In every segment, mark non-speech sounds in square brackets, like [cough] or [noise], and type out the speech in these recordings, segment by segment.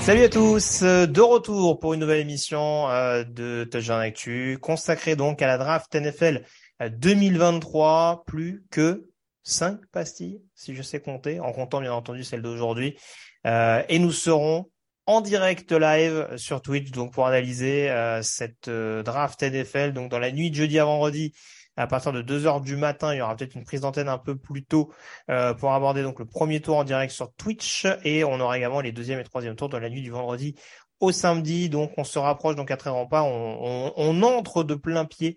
Salut à tous, de retour pour une nouvelle émission euh, de Touchdown Actu, consacrée donc à la draft NFL 2023, plus que 5 pastilles, si je sais compter, en comptant bien entendu celle d'aujourd'hui. Euh, et nous serons en direct live sur Twitch donc pour analyser euh, cette draft NFL donc dans la nuit de jeudi à vendredi à partir de 2 heures du matin, il y aura peut-être une prise d'antenne un peu plus tôt euh, pour aborder donc le premier tour en direct sur Twitch et on aura également les deuxième et troisième tours de la nuit du vendredi au samedi. Donc on se rapproche donc à très grand pas. On, on, entre de plein pied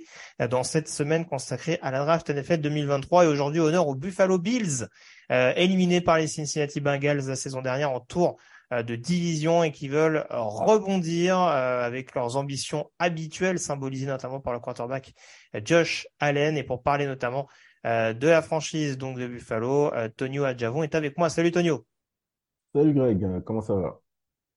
dans cette semaine consacrée à la draft NFL 2023 et aujourd'hui honneur aux Buffalo Bills, euh, éliminés par les Cincinnati Bengals la saison dernière en tour euh, de division et qui veulent rebondir euh, avec leurs ambitions habituelles, symbolisées notamment par le quarterback euh, Josh Allen. Et pour parler notamment de la franchise donc de Buffalo, Tonio Adjavon est avec moi. Salut Tonio. Salut Greg, comment ça va?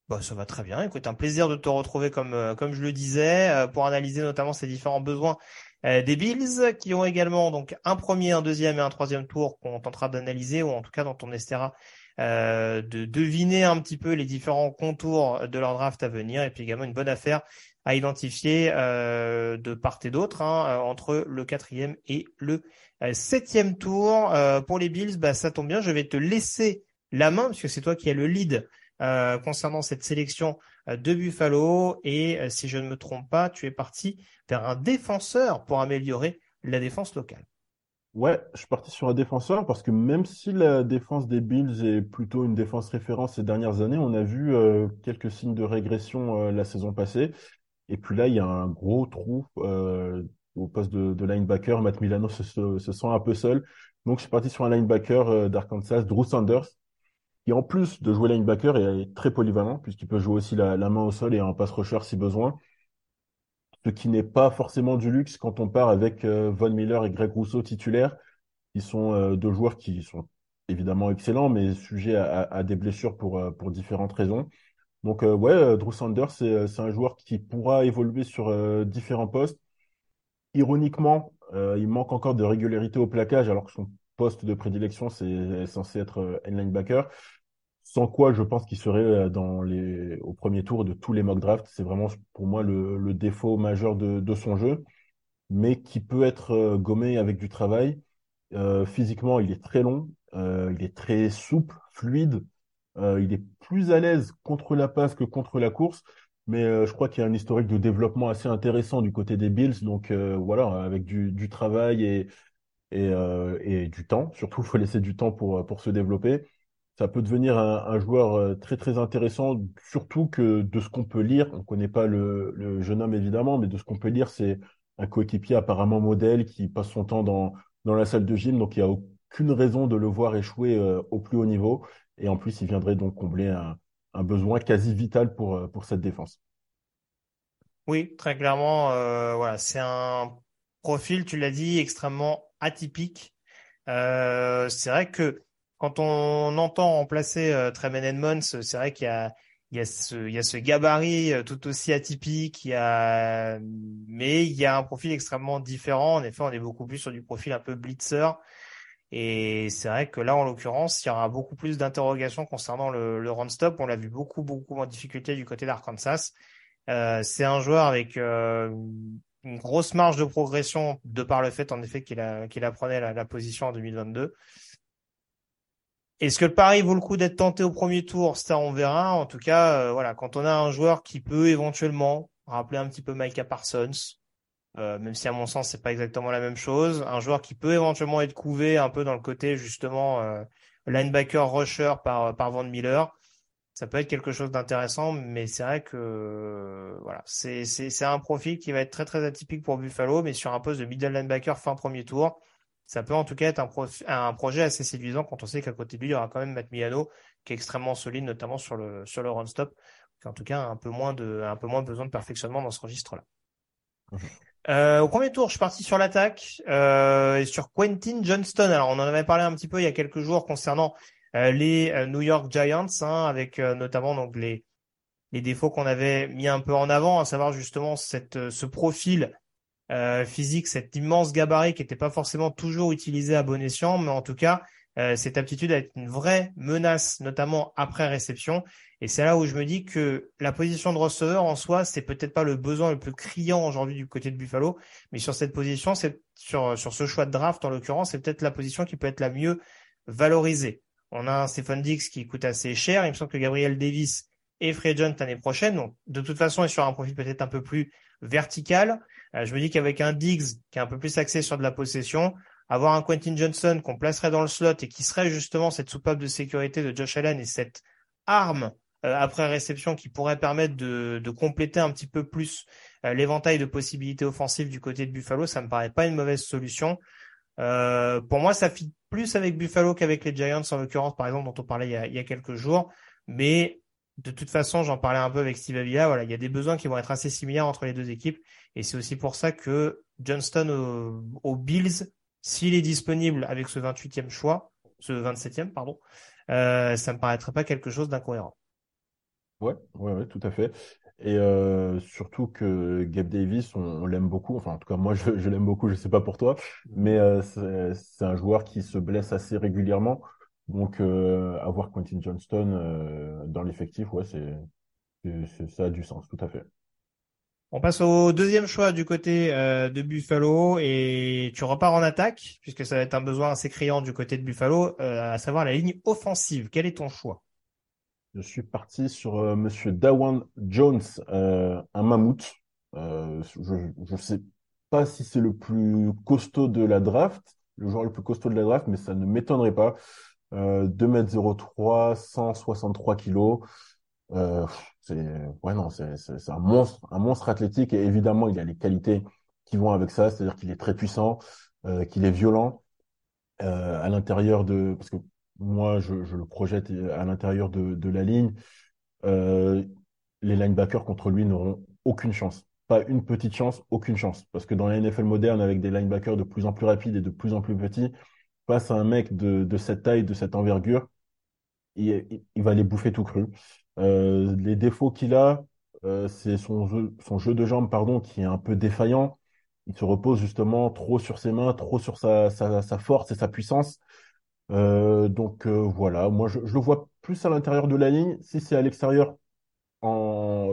Bah, ça va très bien. Écoute, un plaisir de te retrouver comme comme je le disais pour analyser notamment ces différents besoins des Bills qui ont également donc un premier, un deuxième et un troisième tour qu'on tentera d'analyser ou en tout cas dont on essaiera euh, de deviner un petit peu les différents contours de leur draft à venir et puis également une bonne affaire à identifier euh, de part et d'autre hein, euh, entre le quatrième et le septième tour. pour les Bills, bah, ça tombe bien, je vais te laisser la main parce que c'est toi qui as le lead concernant cette sélection de Buffalo et si je ne me trompe pas, tu es parti vers un défenseur pour améliorer la défense locale. Ouais, je suis parti sur un défenseur parce que même si la défense des Bills est plutôt une défense référence ces dernières années, on a vu euh, quelques signes de régression euh, la saison passée. Et puis là, il y a un gros trou euh, au poste de, linebacker. Matt Milano se, sent un peu seul. Donc, je suis parti sur un linebacker d'Arkansas, Drew Sanders, qui en plus de jouer linebacker est très polyvalent puisqu'il peut jouer aussi la, la main au sol et en pass rusher si besoin ce qui n'est pas forcément du luxe quand on part avec euh, Von Miller et Greg Rousseau titulaires, qui sont euh, deux joueurs qui sont évidemment excellents, mais sujets à, des blessures pour, euh, pour différentes raisons. Donc ouais, Drew Sanders, c'est un joueur qui pourra évoluer sur différents postes. Ironiquement, il manque encore de régularité au plaquage, alors que son poste de prédilection, c'est censé être linebacker sans quoi je pense qu'il serait euh, au premier tour de tous les mock drafts. C'est vraiment pour moi le, défaut majeur de, son jeu, mais qui peut être euh, gommé avec du travail. Euh, physiquement, il est très long, il est très souple, fluide, il est plus à l'aise contre la passe que contre la course. Mais je crois qu'il y a un historique de développement assez intéressant du côté des Bills. Donc voilà, avec du, travail et, du temps. Surtout, il faut laisser du temps pour se développer ça peut devenir un, joueur euh, très très intéressant, surtout que de ce qu'on peut lire, on ne connaît pas le, jeune homme évidemment, mais de ce qu'on peut lire, c'est un coéquipier apparemment modèle qui passe son temps dans, dans la salle de gym, donc il n'y a aucune raison de le voir échouer euh, au plus haut niveau. Et en plus, il viendrait donc combler un, besoin quasi vital pour, euh, pour cette défense. Oui, très clairement, voilà, c'est un profil, tu l'as dit, extrêmement atypique. c'est vrai que quand on entend remplacer euh, Edmonds, c'est vrai qu'il y a, il y a ce, il y a ce gabarit euh, tout aussi atypique, il y a, mais il y a un profil extrêmement différent. En effet, on est beaucoup plus sur du profil un peu blitzer. Et c'est vrai que là, en l'occurrence, il y aura beaucoup plus d'interrogations concernant le, le run stop. On l'a vu beaucoup, beaucoup en difficulté du côté d'Arkansas. Euh, c'est un joueur avec euh, une grosse marge de progression de par le fait, en effet, qu'il a, qu'il apprenait la, la position en 2022. Est-ce que le pari vaut le coup d'être tenté au premier tour? Ça, on verra. En tout cas, euh, voilà, quand on a un joueur qui peut éventuellement rappeler un petit peu Micah Parsons, euh, même si à mon sens c'est pas exactement la même chose, un joueur qui peut éventuellement être couvé un peu dans le côté justement euh, linebacker rusher par par Van Miller, ça peut être quelque chose d'intéressant, mais c'est vrai que voilà, c'est c'est un profil qui va être très très atypique pour Buffalo, mais sur un poste de middle linebacker fin premier tour, ça peut en tout cas être un, un projet assez séduisant quand on sait qu'à côté de lui, il y aura quand même Matt Milano, qui est extrêmement solide, notamment sur le sur le run stop, qui en tout cas a un peu moins de un peu moins besoin de perfectionnement dans ce registre-là. Mhm. Euh, au premier tour, je suis parti sur l'attaque euh, et sur Quentin Johnston. Alors, on en avait parlé un petit peu il y a quelques jours concernant euh, les euh, New York Giants, hein, avec euh, notamment donc les les défauts qu'on avait mis un peu en avant, à savoir justement cette ce profil physique, cet immense gabarit qui n'était pas forcément toujours utilisé à bon escient, mais en tout cas cette aptitude à être une vraie menace, notamment après réception. Et c'est là où je me dis que la position de receveur en soi, c'est peut-être pas le besoin le plus criant aujourd'hui du côté de Buffalo, mais sur cette position, c'est sur sur ce choix de draft en l'occurrence, c'est peut-être la position qui peut être la mieux valorisée. On a un Stephen Dix qui coûte assez cher. Il me semble que Gabriel Davis est free agent l'année prochaine. Donc, de toute façon, il est sur un profil peut-être un peu plus vertical. Euh, je me dis qu'avec un Diggs qui est un peu plus axé sur de la possession, avoir un Quentin Johnson qu'on placerait dans le slot et qui serait justement cette soupape de sécurité de Josh Allen et cette arme euh, après réception qui pourrait permettre de, de compléter un petit peu plus euh, l'éventail de possibilités offensives du côté de Buffalo, ça me paraît pas une mauvaise solution. Euh, pour moi, ça fit plus avec Buffalo qu'avec les Giants, en l'occurrence, par exemple, dont on parlait il y a, quelques jours. Mais de toute façon, j'en parlais un peu avec Steve Avila. Voilà, il y a des besoins qui vont être assez similaires entre les deux équipes. Et c'est aussi pour ça que Johnston aux Bills, s'il est disponible avec ce 28e choix, ce 27e, pardon, euh, ça me paraîtrait pas quelque chose d'incohérent. Ouais, ouais, ouais, tout à fait. Et euh, surtout que Gabe Davis, on, l'aime beaucoup. Enfin, en tout cas, moi, je, l'aime beaucoup. Je sais pas pour toi, mais euh, c'est un joueur qui se blesse assez régulièrement. Donc, euh, avoir Quentin Johnston dans l'effectif, ouais, c'est ça a du sens, tout à fait. On passe au deuxième choix du côté de Buffalo et tu repars en attaque puisque ça va être un besoin assez criant du côté de Buffalo, à savoir la ligne offensive. Quel est ton choix? Je suis parti sur euh, Monsieur Dawan Jones, euh, un mammouth. Euh, je ne sais pas si c'est le plus costaud de la draft, le joueur le plus costaud de la draft, mais ça ne m'étonnerait pas. Euh, 2m03, 163 kilos. Euh, c'est ouais non, c'est un monstre, un monstre athlétique et évidemment il a les qualités qui vont avec ça, c'est-à-dire qu'il est très puissant, euh, qu'il est violent euh, à l'intérieur de parce que moi, je, le projette à l'intérieur de, la ligne. Euh, les linebackers contre lui n'auront aucune chance. Pas une petite chance, aucune chance. Parce que dans la NFL moderne, avec des linebackers de plus en plus rapides et de plus en plus petits, face à un mec de, cette taille, de cette envergure, il, va les bouffer tout cru. Euh, les défauts qu'il a, euh, c'est son jeu, son jeu de jambes pardon, qui est un peu défaillant. Il se repose justement trop sur ses mains, trop sur sa, sa force et sa puissance. Euh, donc voilà, moi je, le vois plus à l'intérieur de la ligne. Si c'est à l'extérieur,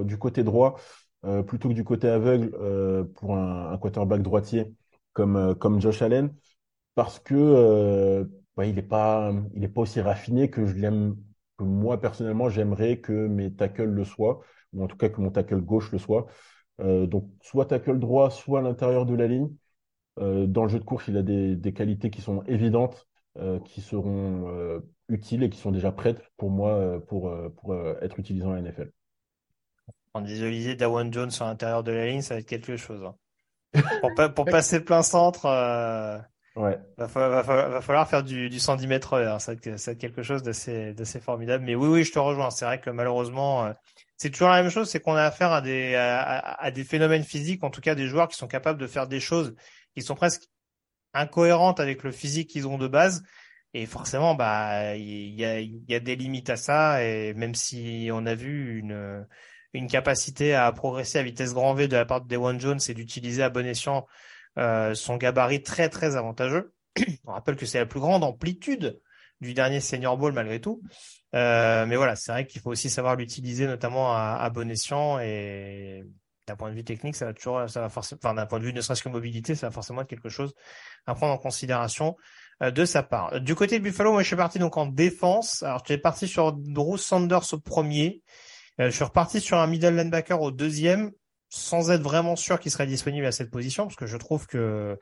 du côté droit, plutôt que du côté aveugle pour un, un, quarterback droitier comme, comme Josh Allen, parce que il n'est pas, il pas aussi raffiné que je l'aime, que moi personnellement j'aimerais que mes tackles le soient, ou en tout cas que mon tackle gauche le soit. donc soit tackle droit, soit à l'intérieur de la ligne. dans le jeu de course, il a des, qualités qui sont évidentes. Euh, qui seront euh, utiles et qui sont déjà prêtes pour moi euh, pour, pour être utilisées en NFL. En visualiser Dawan Jones sur l'intérieur de la ligne, ça va être quelque chose. Hein. Pour, pour, passer plein centre, ouais. va, falloir, faire du, du 110 mètres heure. Ça, va être quelque chose d'assez, d'assez formidable. Mais oui, oui, je te rejoins. C'est vrai que malheureusement, c'est toujours la même chose. C'est qu'on a affaire à des, à, des phénomènes physiques, en tout cas des joueurs qui sont capables de faire des choses qui sont presque incohérente avec le physique qu'ils ont de base. Et forcément, bah, il y a, y a des limites à ça. Et même si on a vu une, une capacité à progresser à vitesse grand V de la part de Dewan Jones et d'utiliser à bon escient euh, son gabarit très très avantageux. [clears throat] on rappelle que c'est la plus grande amplitude du dernier senior ball malgré tout. Euh, mais voilà, c'est vrai qu'il faut aussi savoir l'utiliser notamment à, à bon escient et d'un point de vue technique, ça va toujours, ça va forcément, enfin d'un point de vue ne serait-ce que mobilité, ça va forcément être quelque chose à prendre en considération euh, de sa part. Du côté de Buffalo, moi je suis parti donc en défense. Alors es parti sur Bruce Sanders au premier. Euh, je suis reparti sur un middle linebacker au deuxième, sans être vraiment sûr qu'il serait disponible à cette position, parce que je trouve que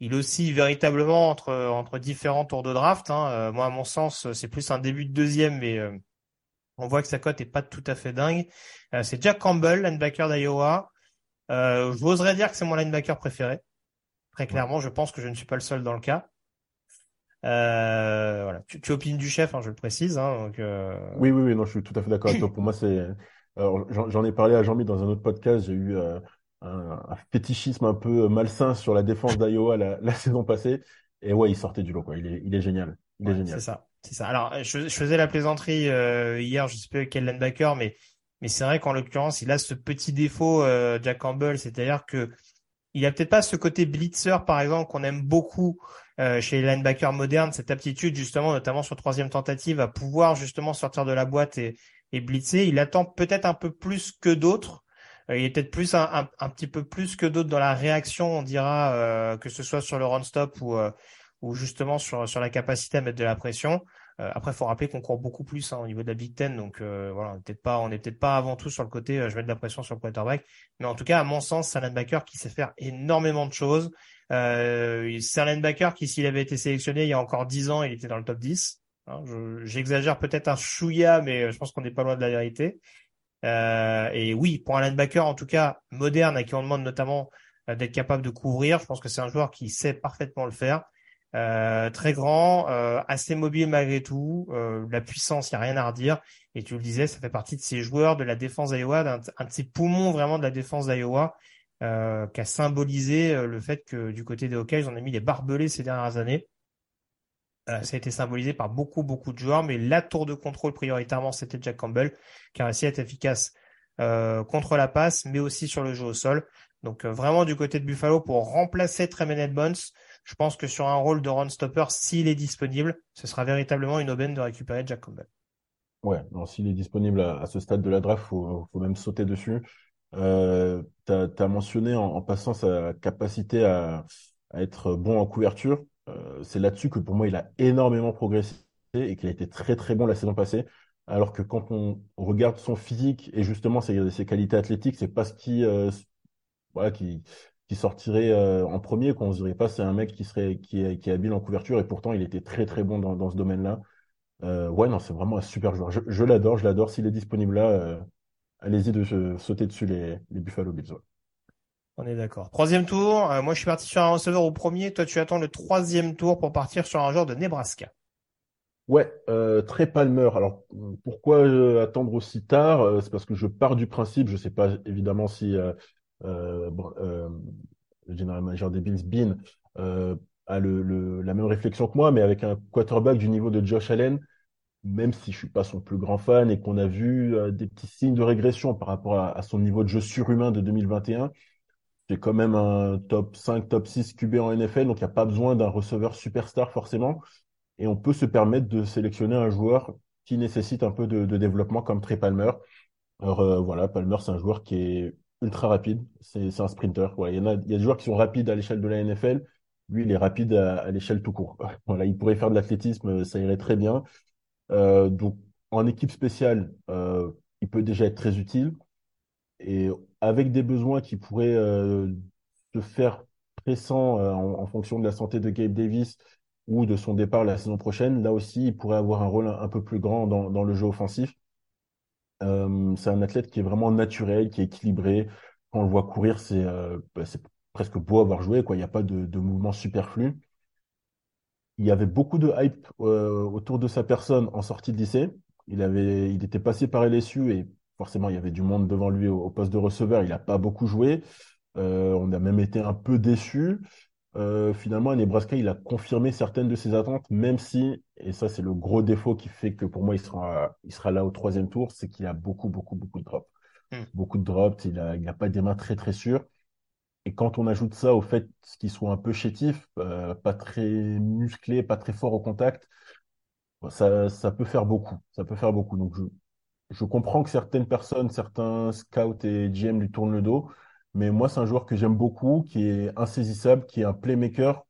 il oscille véritablement entre entre différents tours de draft. Hein. Euh, moi, à mon sens, c'est plus un début de deuxième, mais On voit que sa cote est pas tout à fait dingue. c'est Jack Campbell, linebacker d'Iowa. Euh, J'oserais dire que c'est mon linebacker préféré. Très clairement, je pense que je ne suis pas le seul dans le cas. Euh, voilà. Tu, tu, opines du chef, hein, je le précise. Hein, donc, euh... Oui, oui, oui, non, je suis tout à fait d'accord avec toi. Pour moi, c'est. J'en ai parlé à Jean-Mi dans un autre podcast. J'ai eu euh, un, un, fétichisme un peu malsain sur la défense d'Iowa la, [laughs] la, saison passée. Et ouais, il sortait du lot, quoi. Il est, il est génial. Il est génial. C'est ça. C'est ça. Alors, je, je, faisais la plaisanterie euh, hier, je sais pas quel linebacker, mais mais c'est vrai qu'en l'occurrence, il a ce petit défaut, euh, Jack Campbell, c'est-à-dire que il a peut-être pas ce côté blitzer, par exemple, qu'on aime beaucoup euh, chez les linebackers modernes, cette aptitude justement, notamment sur troisième tentative, à pouvoir justement sortir de la boîte et, et blitzer. Il attend peut-être un peu plus que d'autres. Euh, il est peut-être plus un, petit peu plus que d'autres dans la réaction, on dira, euh, que ce soit sur le run stop ou, euh, ou justement sur, sur la capacité à mettre de la pression. Euh, après, faut rappeler qu'on court beaucoup plus hein, au niveau de la Big Ten, donc voilà, on n'est peut-être pas, on est peut-être pas avant tout sur le côté, je mets de la pression sur le quarterback, mais en tout cas, à mon sens, c'est un linebacker qui sait faire énormément de choses. c'est un linebacker qui, s'il avait été sélectionné il y a encore 10 ans, il était dans le top 10. Hein, J'exagère peut-être un chouïa, mais je pense qu'on n'est pas loin de la vérité. Euh, et oui, pour un linebacker en tout cas moderne à qui on demande notamment d'être capable de couvrir, je pense que c'est un joueur qui sait parfaitement le faire. Euh, très grand, euh, assez mobile malgré tout. Euh, la puissance, il n'y a rien à redire. Et tu le disais, ça fait partie de ces joueurs de la défense d'Iowa, un de ces poumons vraiment de la défense d'Iowa, euh, qui a symbolisé le fait que du côté des Hawkeyes, on a mis des barbelés ces dernières années. Ça a été symbolisé par beaucoup, beaucoup de joueurs, mais la tour de contrôle prioritairement, c'était Jack Campbell, qui a réussi à être efficace contre la passe, mais aussi sur le jeu au sol. Donc vraiment du côté de Buffalo pour remplacer Tremaine Edmonds, je pense que sur un rôle de run stopper, s'il est disponible, ce sera véritablement une aubaine de récupérer Jack Campbell. Ouais, s'il est disponible à, ce stade de la draft, faut, faut même sauter dessus. Euh, tu as, mentionné en, passant sa capacité à, être bon en couverture. Euh, c'est là-dessus que pour moi, il a énormément progressé et qu'il a été très très bon la saison passée. Alors que quand on regarde son physique et justement ses, qualités athlétiques, c'est pas ce qui, euh, sortirait euh, en premier, qu'on se dirait pas c'est un mec qui serait qui est, qui est habile en couverture et pourtant il était très très bon dans, ce domaine-là. Ouais, non, c'est vraiment un super joueur. Je, l'adore, je l'adore. S'il est disponible là, allez-y de sauter dessus les, les Buffalo Bills. On est d'accord. Troisième tour. moi, je suis parti sur un receveur au premier. Toi, tu attends le troisième tour pour partir sur un joueur de Nebraska. Ouais, euh, très Palmer. Alors, pourquoi attendre aussi tard C'est parce que je pars du principe, je sais pas évidemment si euh, euh, le général manager des Bills, Bean, euh, a la même réflexion que moi, mais avec un quarterback du niveau de Josh Allen, même si je suis pas son plus grand fan et qu'on a vu des petits signes de régression par rapport à, son niveau de jeu surhumain de 2021, c'est quand même un top 5, top 6 QB en NFL, donc il n'y a pas besoin d'un receveur superstar forcément. Et on peut se permettre de sélectionner un joueur qui nécessite un peu de, développement comme Trey Palmer. Alors voilà, Palmer, c'est un joueur qui est ultra rapide. C'est un sprinter. il y a, des joueurs qui sont rapides à l'échelle de la NFL. Lui, il est rapide à, l'échelle tout court. [laughs] Voilà, il pourrait faire de l'athlétisme, ça irait très bien. Euh, donc, en équipe spéciale, euh, il peut déjà être très utile. Et avec des besoins qui pourraient euh, se faire pressants euh, en, fonction de la santé de Gabe Davis ou de son départ la saison prochaine, là aussi, il pourrait avoir un rôle un, peu plus grand dans, le jeu offensif. Euh, c'est un athlète qui est vraiment naturel, qui est équilibré. Quand on le voit courir, c'est bah, presque beau à voir jouer. Quoi. Il n'y a pas de, mouvement superflu. Il y avait beaucoup de hype autour de sa personne en sortie de lycée. Il, avait, il était passé par LSU et forcément, il y avait du monde devant lui au, poste de receveur. Il n'a pas beaucoup joué. on a même été un peu déçus. Euh, finalement, à Nebraska, il a confirmé certaines de ses attentes, même si, et ça c'est le gros défaut qui fait que pour moi il sera, il sera là au troisième tour, c'est qu'il a beaucoup, beaucoup, beaucoup de drops. Hmm. Beaucoup de drops, il n'a il a pas des mains très, très sûres. Et quand on ajoute ça au fait qu'il soit un peu chétif, euh, pas très musclé, pas très fort au contact, ça, ça peut faire beaucoup. Ça peut faire beaucoup. Donc je, je comprends que certaines personnes, certains scouts et GM lui tournent le dos. Mais moi, c'est un joueur que j'aime beaucoup, qui est insaisissable, qui est un playmaker.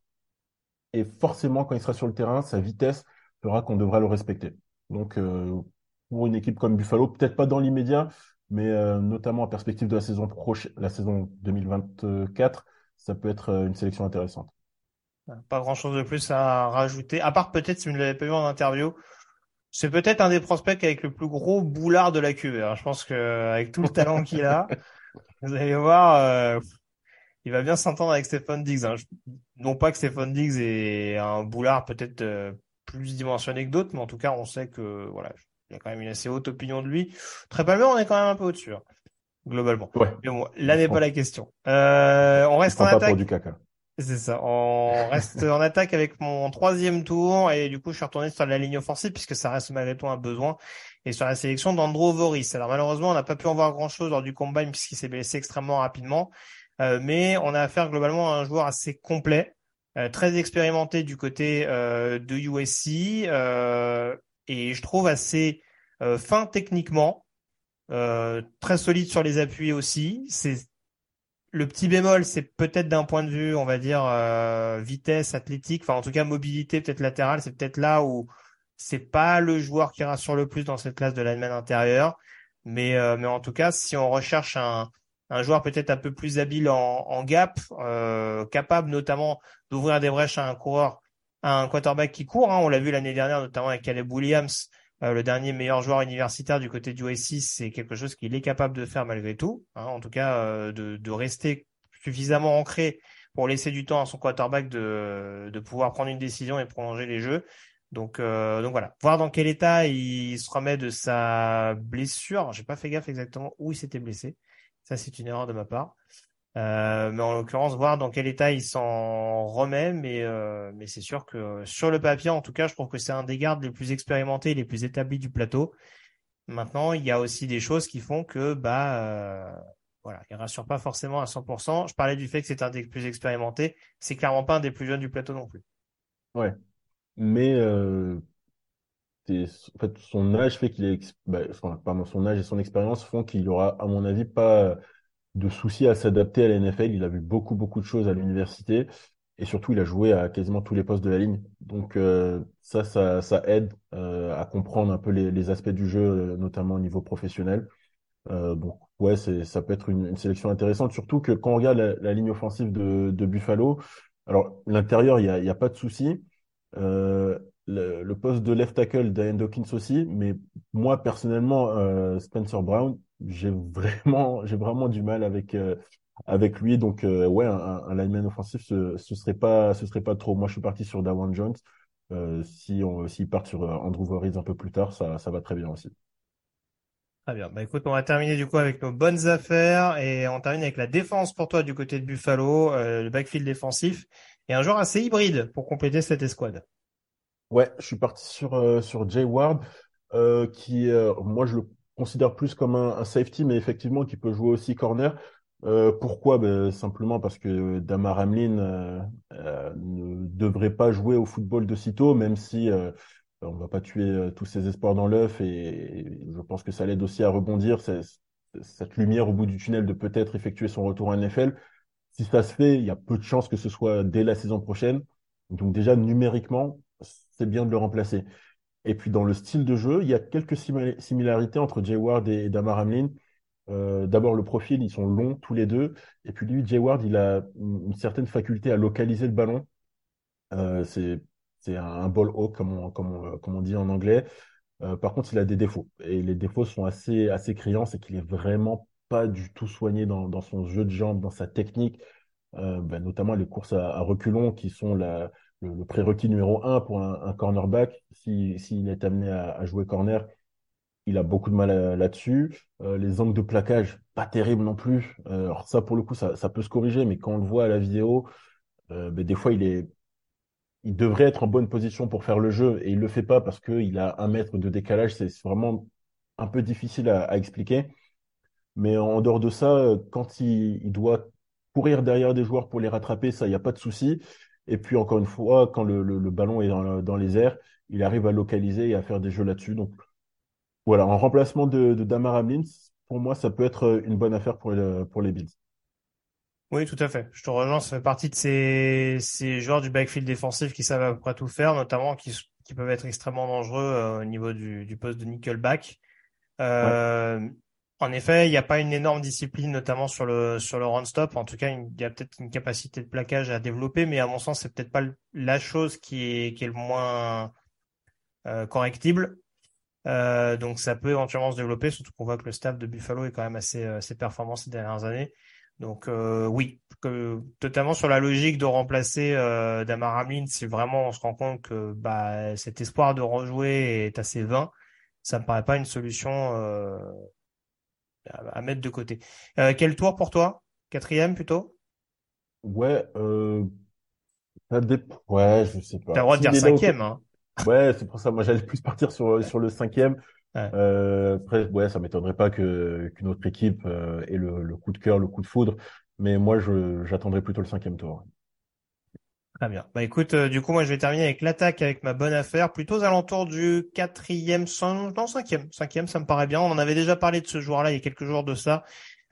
Et forcément, quand il sera sur le terrain, sa vitesse fera qu'on devra le respecter. Donc, euh, pour une équipe comme Buffalo, peut-être pas dans l'immédiat, mais euh, notamment en perspective de la saison prochaine, la saison 2024, ça peut être euh, une sélection intéressante. Pas grand chose de plus à rajouter, à part peut-être si vous ne l'avez pas vu en interview, C'est peut-être un des prospects avec le plus gros boulard de la QV. Hein. Je pense que avec tout le talent qu'il a, [laughs] vous allez voir, euh, il va bien s'entendre avec Stéphane Diggs. Hein. Non pas que Stéphane Diggs est un boulard peut-être euh, plus dimensionné que d'autres, mais en tout cas, on sait que voilà, il y a quand même une assez haute opinion de lui. Très bien, on est quand même un peu au-dessus, hein, globalement. Ouais. Mais bon, là n'est pas la question. Euh, on reste en attaque. du caca. C'est ça. On reste en attaque avec mon troisième tour et du coup, je suis retourné sur la ligne offensive puisque ça reste malgré tout un besoin et sur la sélection d'Andro Voris. Alors malheureusement, on n'a pas pu en voir grand chose lors du combine puisqu'il s'est blessé extrêmement rapidement, euh, mais on a affaire globalement à un joueur assez complet, euh, très expérimenté du côté euh, de USC euh, et je trouve assez euh, fin techniquement, très solide sur les appuis aussi. C'est le petit bémol, c'est peut-être d'un point de vue, on va dire, euh, vitesse athlétique, enfin en tout cas mobilité peut-être latérale, c'est peut-être là où c'est pas le joueur qui rassure le plus dans cette classe de lineman intérieur. Mais, euh, mais en tout cas, si on recherche un, un joueur peut-être un peu plus habile en, gap, euh, capable notamment d'ouvrir des brèches à un coureur, à un quarterback qui court, hein, on l'a vu l'année dernière notamment avec Caleb Williams, euh, le dernier meilleur joueur universitaire du côté du OSI, c'est quelque chose qu'il est capable de faire malgré tout. Hein, en tout cas, euh, de, rester suffisamment ancré pour laisser du temps à son quarterback de, de pouvoir prendre une décision et prolonger les jeux. Donc, euh, donc voilà, voir dans quel état il se remet de sa blessure. J'ai pas fait gaffe exactement où il s'était blessé. Ça, c'est une erreur de ma part. Euh, mais en l'occurrence, voir dans quel état il s'en remet. Mais, euh, c'est sûr que sur le papier, en tout cas, je trouve que c'est un des gardes les plus expérimentés, les plus établis du plateau. Maintenant, il y a aussi des choses qui font que, bah, euh, voilà, il rassure pas forcément à 100%. Je parlais du fait que c'est un des plus expérimentés. C'est clairement pas un des plus jeunes du plateau non plus. Ouais. Mais, euh, en fait, son âge fait qu'il est, bah, enfin, pardon, son âge et son expérience font qu'il aura, à mon avis, pas, de soucis à s'adapter à la NFL. Il a vu beaucoup, beaucoup de choses à l'université. Et surtout, il a joué à quasiment tous les postes de la ligne. Donc euh, ça, ça, ça aide euh, à comprendre un peu les, aspects du jeu, euh, notamment au niveau professionnel. Euh, donc ouais, ça peut être une, sélection intéressante. Surtout que quand on regarde la, ligne offensive de, Buffalo, alors l'intérieur, il n'y a, y a pas de souci. Le, le, poste de left tackle Diane Dawkins aussi, mais moi personnellement, Spencer Brown, j'ai vraiment, j'ai vraiment du mal avec euh, avec lui. Donc euh, ouais, un, un, lineman offensif, ce, ce serait pas, ce serait pas trop. Moi, je suis parti sur Dawan Jones. Euh, si on, s'il part sur Andrew Voorhees un peu plus tard, ça, ça va très bien aussi. Très bien. Bah écoute, on va terminer du coup avec nos bonnes affaires et on termine avec la défense pour toi du côté de Buffalo, euh, le backfield défensif et un joueur assez hybride pour compléter cette escouade. Ouais, je suis parti sur euh, sur Jay Ward, euh, qui moi je le considère plus comme un, safety, mais effectivement qui peut jouer aussi corner. Euh, pourquoi? Ben, Simplement parce que Damar Hamlin euh, euh, ne devrait pas jouer au football de sitôt, même si on ne va pas tuer tous ses espoirs dans l'œuf, et, et, je pense que ça l'aide aussi à rebondir, cette lumière au bout du tunnel de peut-être effectuer son retour en NFL. Si ça se fait, il y a peu de chances que ce soit dès la saison prochaine. Donc déjà, numériquement, c'est bien de le remplacer. Et puis dans le style de jeu, il y a quelques similarités entre Jay Ward et Damar Hamlin. Euh, D'abord le profil, ils sont longs tous les deux. Et puis lui, Jay Ward, il a une certaine faculté à localiser le ballon. Euh, c'est un ball hawk comme on, dit en anglais. Euh, par contre, il a des défauts. Et les défauts sont assez, criants. C'est qu'il est vraiment pas du tout soigné dans, son jeu de jambes, dans sa technique. Ben, notamment les courses à, à reculons qui sont la, le, prérequis numéro un pour un, cornerback. S'il si, est amené à, jouer corner, il a beaucoup de mal là-dessus. Euh, les angles de plaquage, pas terrible non plus. Euh, alors ça, pour le coup, ça, peut se corriger, mais quand on le voit à la vidéo, euh, ben, des fois, il devrait être en bonne position pour faire le jeu et il le fait pas parce qu'il a un mètre de décalage. C'est vraiment un peu difficile à, à, expliquer. Mais en dehors de ça, quand il, il doit courir derrière des joueurs pour les rattraper, ça, il n'y a pas de souci. Et puis encore une fois, quand le, le, le ballon est dans, dans, les airs, il arrive à localiser et à faire des jeux là-dessus. Donc voilà, en remplacement de, de Damar Hamlin, pour moi, ça peut être une bonne affaire pour, le, pour les Bills. Oui, tout à fait. Je te rejoins. Ça fait partie de ces, ces joueurs du backfield défensif qui savent à peu près tout faire, notamment qui, qui peuvent être extrêmement dangereux euh, au niveau du, du poste de nickelback. Euh, ouais. En effet, il n'y a pas une énorme discipline, notamment sur le sur le run stop. En tout cas, il y a peut-être une capacité de plaquage à développer, mais à mon sens, c'est peut-être pas la chose qui est qui est le moins euh, correctible. donc ça peut éventuellement se développer, surtout qu'on voit que le staff de Buffalo est quand même assez, assez performant ces dernières années. Donc oui, que, totalement sur la logique de remplacer euh, Damar Hamlin, si vraiment on se rend compte que bah, cet espoir de rejouer est assez vain, ça me paraît pas une solution à, mettre de côté. Euh, quel tour pour toi? Quatrième plutôt? Ouais, euh, ça ouais, je sais pas. T'as le droit de dire cinquième. Hein. Ouais, c'est pour ça. Moi, j'allais plus partir sur sur le cinquième. Euh, après, ouais, ça m'étonnerait pas que qu'une autre équipe ait le, le, coup de cœur, le coup de foudre. Mais moi, je j'attendrai plutôt le cinquième tour. Très bien. Bah écoute, euh, du coup, moi, je vais terminer avec l'attaque avec ma bonne affaire, plutôt aux alentours du quatrième, non cinquième, cinquième, ça me paraît bien. On en avait déjà parlé de ce joueur-là il y a quelques jours de ça.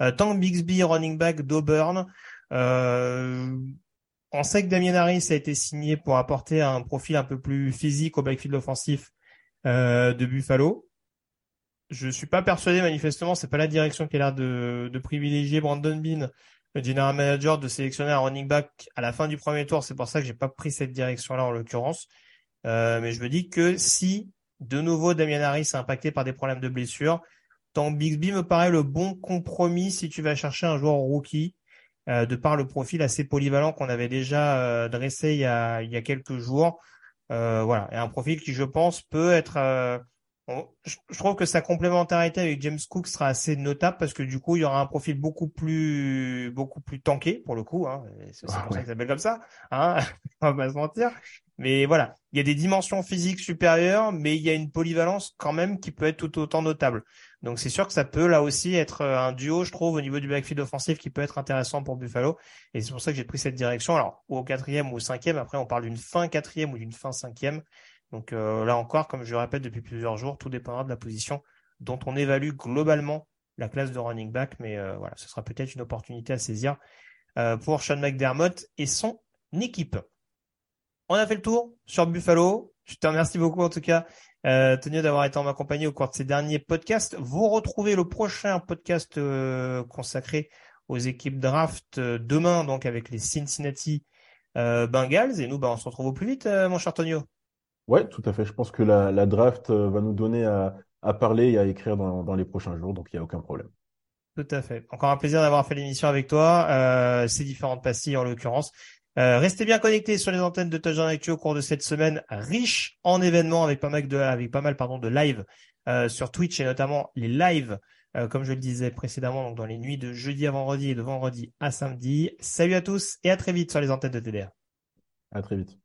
Euh, Tank Bixby, running back d'Auburn. Euh, on sait que Damien Harris a été signé pour apporter un profil un peu plus physique au backfield offensif euh, de Buffalo. Je suis pas persuadé, manifestement, c'est pas la direction qui a l'air de privilégier Brandon Bean le general manager de sélectionner un running back à la fin du premier tour. C'est pour ça que j'ai pas pris cette direction-là en l'occurrence. Euh, mais je me dis que si de nouveau Damien Harris est impacté par des problèmes de blessure, tant Bixby me paraît le bon compromis si tu vas chercher un joueur rookie, euh, de par le profil assez polyvalent qu'on avait déjà euh, dressé il y a, il y a quelques jours. voilà, et un profil qui je pense peut être je trouve que sa complémentarité avec James Cook sera assez notable parce que du coup, il y aura un profil beaucoup plus, beaucoup plus tanké pour le coup. Hein. C'est pour ça qu'il s'appelle comme ça. Hein [laughs] On va pas se mentir. Mais voilà, il y a des dimensions physiques supérieures, mais il y a une polyvalence quand même qui peut être tout autant notable. Donc c'est sûr que ça peut là aussi être euh, un duo, je trouve, au niveau du backfield offensif qui peut être intéressant pour Buffalo. Et c'est pour ça que j'ai pris cette direction. Alors, ou au quatrième ou au cinquième. Après, on parle d'une fin quatrième ou d'une fin cinquième. Donc euh, là encore, comme je le répète depuis plusieurs jours, tout dépendra de la position dont on évalue globalement la classe de running back. Mais euh, voilà, ce sera peut-être une opportunité à saisir euh, pour Sean McDermott et son équipe. On a fait le tour sur Buffalo. Je te remercie beaucoup en tout cas, euh, d'avoir été en ma compagnie au cours de ces derniers podcasts. Vous retrouvez le prochain podcast consacré aux équipes draft demain, donc avec les Cincinnati Bengals. Et nous, bah, on se retrouve au plus vite, mon cher Tonio. Ouais, tout à fait. Je pense que la, la draft euh, va nous donner à, à parler et à écrire dans, dans les prochains jours, donc il n'y a aucun problème. Tout à fait. Encore un plaisir d'avoir fait l'émission avec toi, euh, ces différentes pastilles en l'occurrence. Euh, restez bien connectés sur les antennes de Touchdown Actu au cours de cette semaine riche en événements avec pas mal de, avec pas mal pardon de live euh, sur Twitch et notamment les lives, euh, comme je le disais précédemment, donc dans les nuits de jeudi à vendredi et de vendredi à samedi. Salut à tous et à très vite sur les antennes de TDR. À très vite.